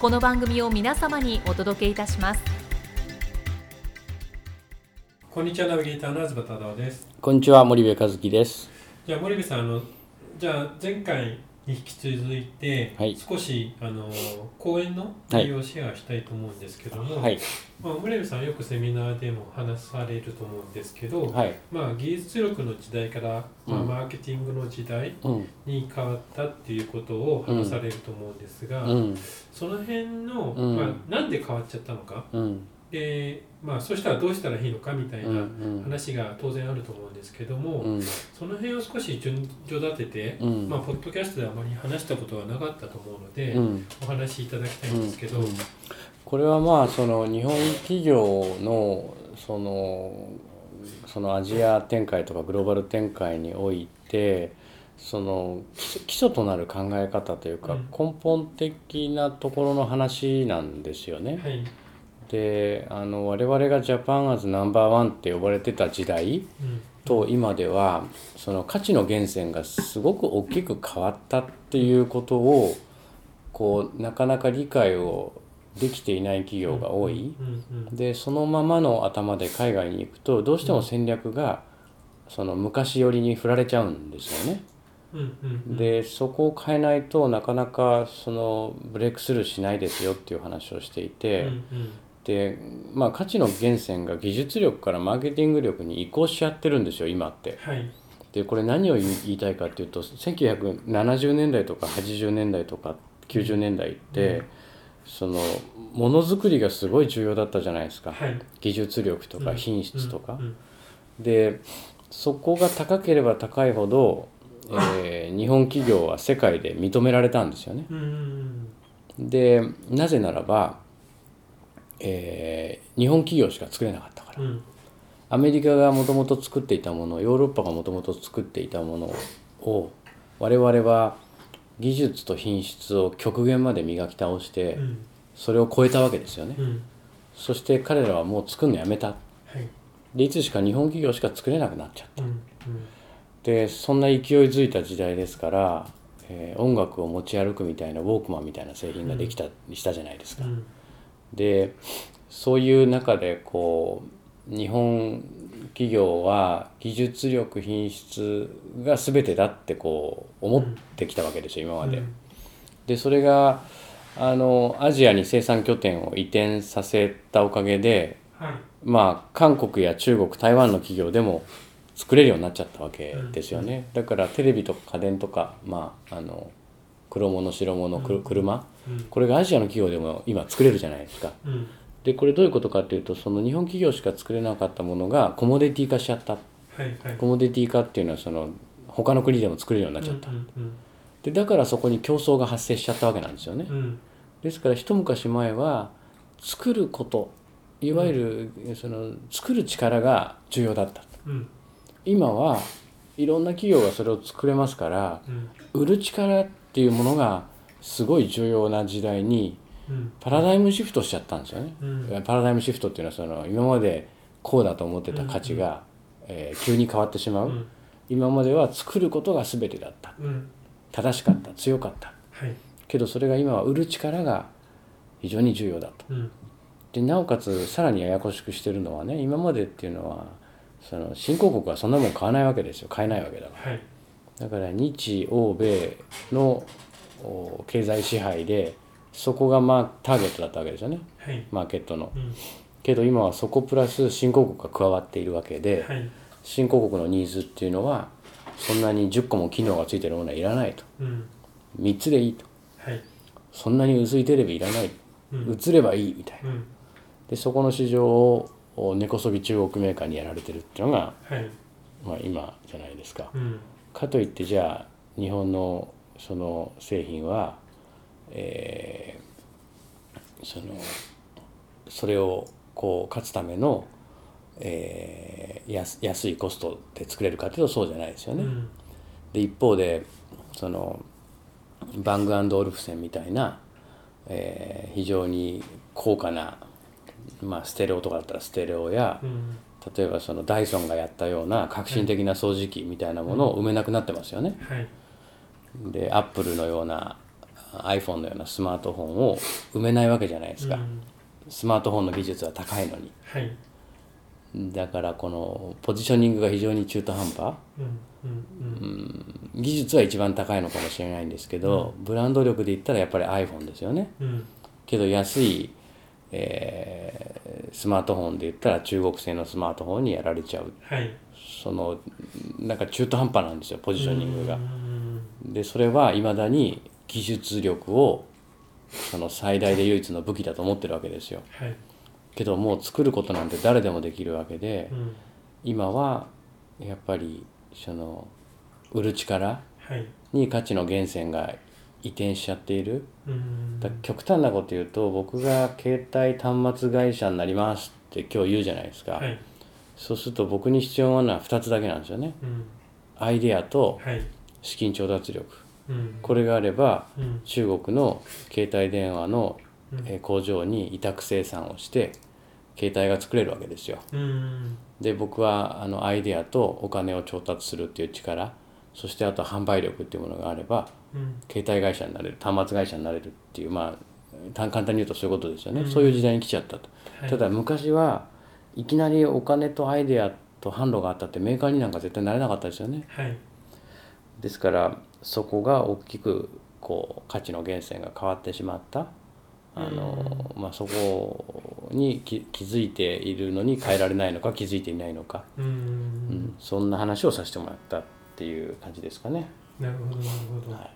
この番組を皆様にお届けいたしますこんにちはナビゲーターの東忠夫ですこんにちは森部和樹です。じゃあ森部さんあのじゃあ前回に引き続いて、はい。少しあの講演の内容をシェアしたいと思うんですけども、はい。まあ、森部さんはよくセミナーでも話されると思うんですけど、はい。まあ、技術力の時代から、まあ、うん。マーケティングの時代うん。に変わったっていうことを話されると思うんですが、うん。その辺の、うん。まあ、なんで変わっちゃったのかうんで、まあ、そしたらどうしたらいいのかみたいうんなうん。話が当然あると思うんですけども、うん。その辺を少し順序立てて、うん。まあ、ポッドキャストであまり話したことはなかったと思うので、うん。お話しいただきたいんですけど、うんこれはまあその日本企業のそのそのアジア展開とかグローバル展開においてその基礎となる考え方というかうん。根本的なところの話なんですよね。はい、であの我々がジャパンアズナンバーワンって呼ばれてた時代うんと今ではその価値の源泉がすごく大きく変わったっていうことをこうなかなか理解をできていない企業が多い。でそのままの頭で海外に行くとどうしても戦略がその昔寄りに振られちゃうんですよね。でそこを変えないとなかなかそのブレイクスルーしないですよっていう話をしていて。うんうんでまあ価値の源泉が技術力からマーケティング力に移行しちゃってるんですよ今って。はい。でこれ何を言いたいかっていうと1970年代とか80年代とか90年代って、そのものづくりがすごい重要だったじゃないですか、はい。技術力とかうん。品質とか。うん。うん。でそこが高ければ高いほど、えー日本企業は世界で認められたんですよね。うんうん。でなぜならば、えー日本企業しか作れなかったから。うん。アメリカがもともと作っていたものヨーロッパがもともと作っていたものを我々は技術と品質を極限まで磨き倒してうん。それを超えたわけですよね。うん。そして彼らはもう作るのやめた。はい。でいつしか日本企業しか作れなくなっちゃった。うん。でそんな勢いづいた時代ですから、えー音楽を持ち歩くみたいなウォークマンみたいな製品ができた、したじゃないですかでそういう中でこう日本企業は技術力品質が全てだってこう思ってきたわけですよ今まで。でそれがあのアジアに生産拠点を移転させたおかげではいまあ韓国や中国台湾の企業でも作れるようになっちゃったわけですよね。だからテレビとか家電とかまああの黒物白物くうん車うんこれがアジアの企業でも今作れるじゃないですか。うん。でこれどういうことかっていうとその日本企業しか作れなかったものがコモディティ化しちゃった。はいはい。コモディティ化っていうのはその他の国でも作れるようになっちゃった、うんうんでだからそこに競争が発生しちゃったわけなんですよね、うん。うんですから一昔前は作ることいわゆるその作る力が重要だった。うん。今はいろんな企業がそれを作れますからうん。売る力っていうものがすごい重要な時代にうん。パラダイムシフトしちゃったんですよね、うん。パラダイムシフトっていうのはその今までこうだと思ってた価値が、えー急に変わってしまう、うん。今までは作ることが全てだった。うん。正しかった。強かった。はい。けどそれが今は売る力が非常に重要だと。うん。でなおかつさらにややこしくしてるのはね今までっていうのはその新興国はそんなもん買わないわけですよ。買えないわけだから。はい。だから日欧米のお経済支配でそこがまあターゲットだったわけですよね。はい。マーケットの。うん。けど今はそこプラス新興国が加わっているわけで、はい。新興国のニーズっていうのはそんなに10個も機能がついてるものはいらないと。うん。3つでいいと。はい。そんなに薄いテレビいらない。うん。映ればいいみたいな。うん。でそこの市場を根こそぎ中国メーカーにやられてるっていうのが、はい。まあ、今じゃないですか。うん。かといってじゃあ日本のその製品は、えーそのそれをこう勝つための、えー安安いコストで作れるかというとそうじゃないですよね。うんで一方でそのバングオルフセンみたいな、えー非常に高価な、まあ、ステレオとかだったらステレオやうん例えばそのダイソンがやったような革新的な掃除機みたいなものを埋めなくなってますよね。はいでアップルのような iPhone のようなスマートフォンを埋めないわけじゃないですか、うん。スマートフォンの技術は高いのに。はい。だからこのポジショニングが非常に中途半端。うんうんうん。技術は一番高いのかもしれないんですけど、ブランド力で言ったらやっぱり iPhone ですよね。うん。けど安い、えースマートフォンで言ったら中国製のスマートフォンにやられちゃう。はい。そのなんか中途半端なんですよポジショニングが。う。んでそれはいまだに技術力をその最大で唯一の武器だと思ってるわけですよ。はい。けどもう作ることなんて誰でもできるわけでうん。今はやっぱりその売る力はい。に価値の源泉が移転しちゃっている。うん。だ極端なこと言うと僕が携帯端末会社になりますって今日言うじゃないですか、はい。そうすると僕に必要なのは2つだけなんですよね。うん。アイデアとはい資金調達力。うん。これがあればうん。中国の携帯電話のうん。えー工場に委託生産をして携帯が作れるわけですよ。うん。で僕はあのアイデアとお金を調達するっていう力そしてあと販売力っていうものがあればうん。携帯会社になれる端末会社になれるっていうまあ単簡単に言うとそういうことですよね、うん。そういう時代に来ちゃったと、はい。ただ昔はいきなりお金とアイデアと販路があったってメーカーになんか絶対なれなかったですよね。はいですからそこが大きくこう価値の源泉が変わってしまった。あの、まあ、そこに気気づいているのに変えられないのか気づいていないのか、うん。うん。そんな話をさせてもらったっていう感じですかね。なるほどなるほど。はい、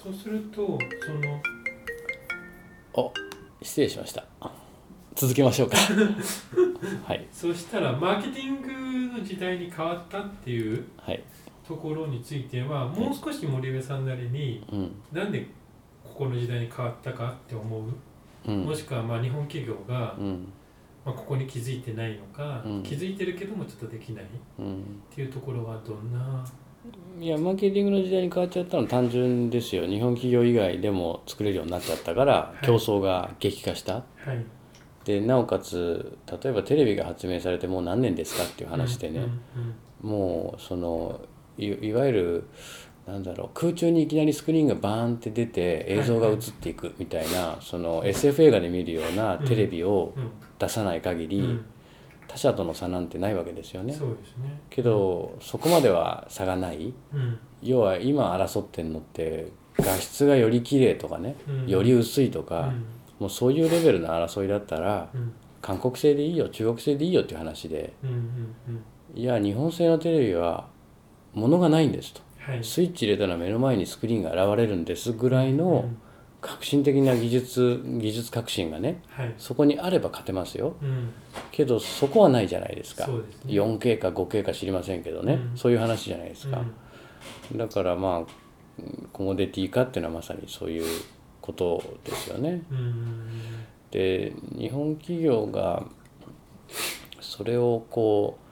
そうするとそのお失礼しました。続けましょうか。はい。そうしたらマーケティングの時代に変わったっていうはいところについてはもう少し森部さんなりにうん。なんでここの時代に変わったかって思う、うん。もしくはまあ日本企業が、うん。まあ、ここに気づいてないのか、うん。気づいてるけどもちょっとできない。っうん。ていうところはどんな？いやマーケティングの時代に変わっちゃったのは単純ですよ。日本企業以外でも作れるようになっちゃったからい。競争が激化した、はい。でなおかつ例えばテレビが発明されてもう何年ですかっていう話でね、うん。もうそのいいわゆるなんだろう空中にいきなりスクリーンがバーンって出て映像が映っていくみたいな、その SF 映画で見るようなテレビをうん。出さない限り、うん。他社との差なんてないわけですよね。けどそこまでは差がない。うん。要は今争ってるのって画質がより綺麗とかね、うん。より薄いとか、うん。もうそういうレベルの争いだったらうん。韓国製でいいよ中国製でいいよっていう話で。いや日本製のテレビは物がないんですと。はい。スイッチ入れたら目の前にスクリーンが現れるんですぐらいのうん。革新的な技術技術革新がねはい。そこにあれば勝てますよ。うん。けどそこはないじゃないですか。ですね。4K か 5K か知りませんけどね、うん。そういう話じゃないですか、うん。だからまあコモディティ化っていうのはまさにそういうことですよね。うん。で日本企業がそれをこう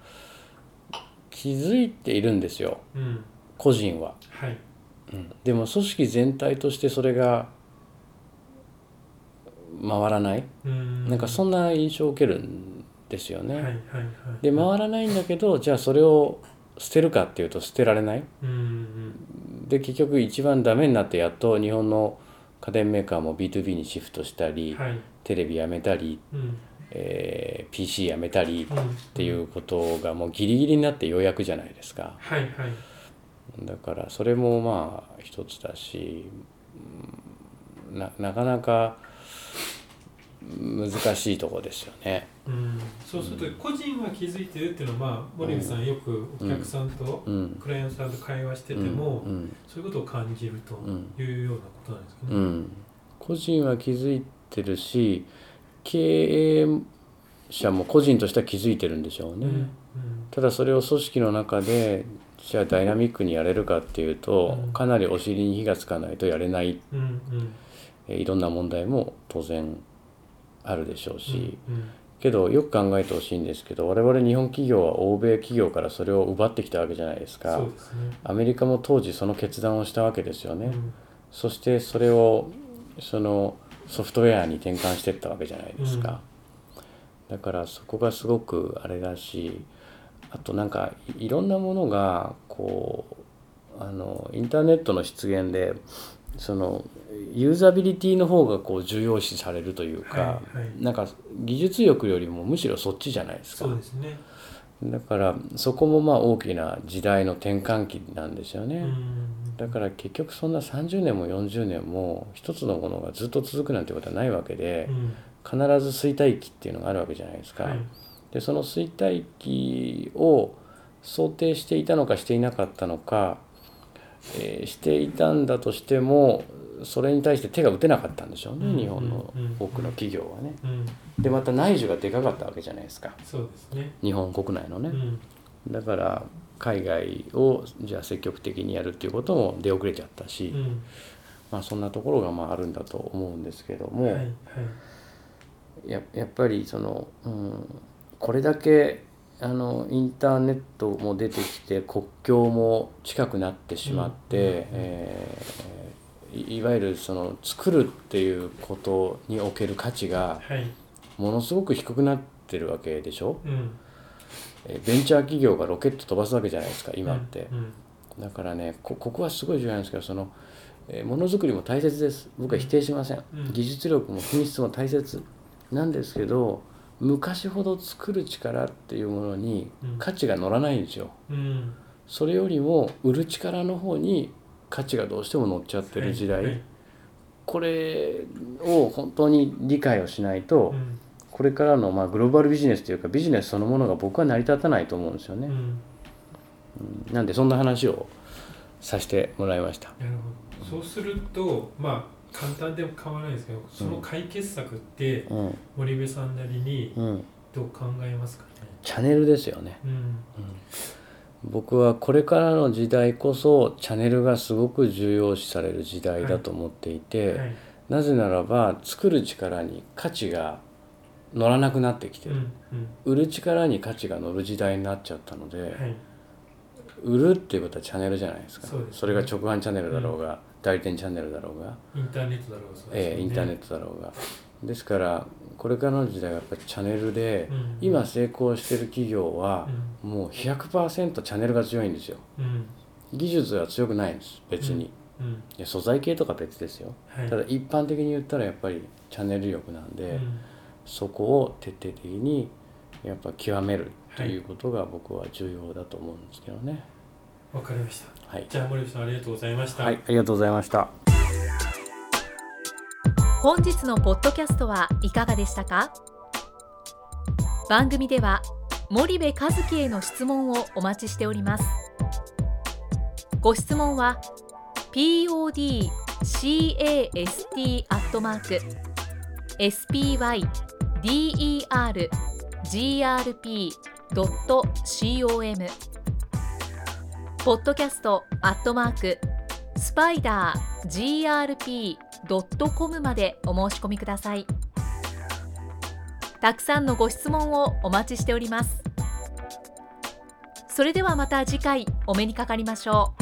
気づいているんですよ。うん個人は。はい。でも組織全体としてそれが回らない。うん。なんかそんな印象を受けるんですよね。はいはいはい。で回らないんだけどじゃあそれを捨てるかっていうと捨てられない。うんうんで結局一番ダメになってやっと日本の家電メーカーも B2B にシフトしたり、はい。テレビやめたり、うんえー PC やめたりっうん。ていうことがもうギリギリになってようやくじゃないですか。はいはい。だからそれもまあ一つだし、ななかなか難しいとこですよね。うん、そうすると個人は気づいてるっていうのは、まあ、森口さんよくお客さんとうん。クライアントさんと会話してても、うん。そういうことを感じるというようなことなんですかね。うん、個人は気づいてるし経営者も個人としては気づいてるんでしょうね。うんただそれを組織の中でじゃあダイナミックにやれるかっていうと、うん。かなりお尻に火がつかないとやれない。うんうん。えーいろんな問題も当然あるでしょうし、うんけどよく考えてほしいんですけど我々日本企業は欧米企業からそれを奪ってきたわけじゃないですか。ね。アメリカも当時その決断をしたわけですよね、うん。そしてそれをそのソフトウェアに転換していったわけじゃないですか、だからそこがすごくあれだしあとなんかいいろんなものがこうあのインターネットの出現でそのユーザビリティの方がこう重要視されるというか、はいはい。なんか技術力よりもむしろそっちじゃないですか。すね。だからそこもまあ大きな時代の転換期なんですよね。うんだから結局そんな30年も40年も一つのものがずっと続くなんてことはないわけでうん必ず衰退期っていうのがあるわけじゃないですか。はいでその衰退期を想定していたのかしていなかったのか、えーしていたんだとしてもそれに対して手が打てなかったんでしょうね、うん日本のうん多くの企業はね。うんでまた内需がでかかったわけじゃないですかそうですね。日本国内のね。うんだから海外をじゃあ積極的にやるっていうことも出遅れちゃったし、うん。まあ、そんなところがまああるんだと思うんですけども、はいはい。ややっぱりその、うん、これだけあのインターネットも出てきて国境も近くなってしまって、うんうんうん。えーいいわゆるその作るっていうことにおける価値がはい。ものすごく低くなってるわけでしょ？うん。えーベンチャー企業がロケット飛ばすわけじゃないですか今って。うんだからねこここはすごい重要なんですけどその、えーものづくりも大切です。僕は否定しません、うん技術力も品質も大切なんですけど昔ほど作る力っていうものにうん。価値が乗らないんですよ。うん。それよりも売る力の方に価値がどうしても乗っちゃってる時代、これを本当に理解をしないと、うんこれからのまあグローバルビジネスというかビジネスそのものが僕は成り立たないと思うんですよね、うん。なんでそんな話をさせてもらいました。なるほど。そうするとまあ簡単でも構わないですけどその解決策ってうん。森部さんなりにうん。どう考えますかね？チャンネルですよね。うん。僕はこれからの時代こそチャンネルがすごく重要視される時代だと思っていて、はい。なぜならば作る力に価値が乗らなくなってきてる、うんうん。売る力に価値が乗る時代になっちゃったので、はい。売るっていうことはチャンネルじゃないですか。ね。れが直販チャンネルだろうが、代理店チャンネルだろうが、インターネットだろうそうですよね。ええインターネットだろうが。ですからこれからの時代はやっぱりチャンネルで、うん今成功してる企業はう、もう100%チャンネルが強いんですよ。うん。技術は強くないんです別に、うん。いや素材系とか別ですよ。はい。ただ一般的に言ったらやっぱりチャンネル力なんで、うんそこを徹底的にやっぱ極めるということが僕は重要だと思うんですけどね。わかりました。はい、じゃあ森部さんありがとうございました。はい、ありがとうございました。本日のポッドキャストはいかがでしたか？番組では森部和樹への質問をお待ちしております。ご質問は podcast アットマーク dergrp.com ポッドキャストアットマークスパイダー grp.com までお申し込みください。たくさんのご質問をお待ちしております。それではまた次回お目にかかりましょう。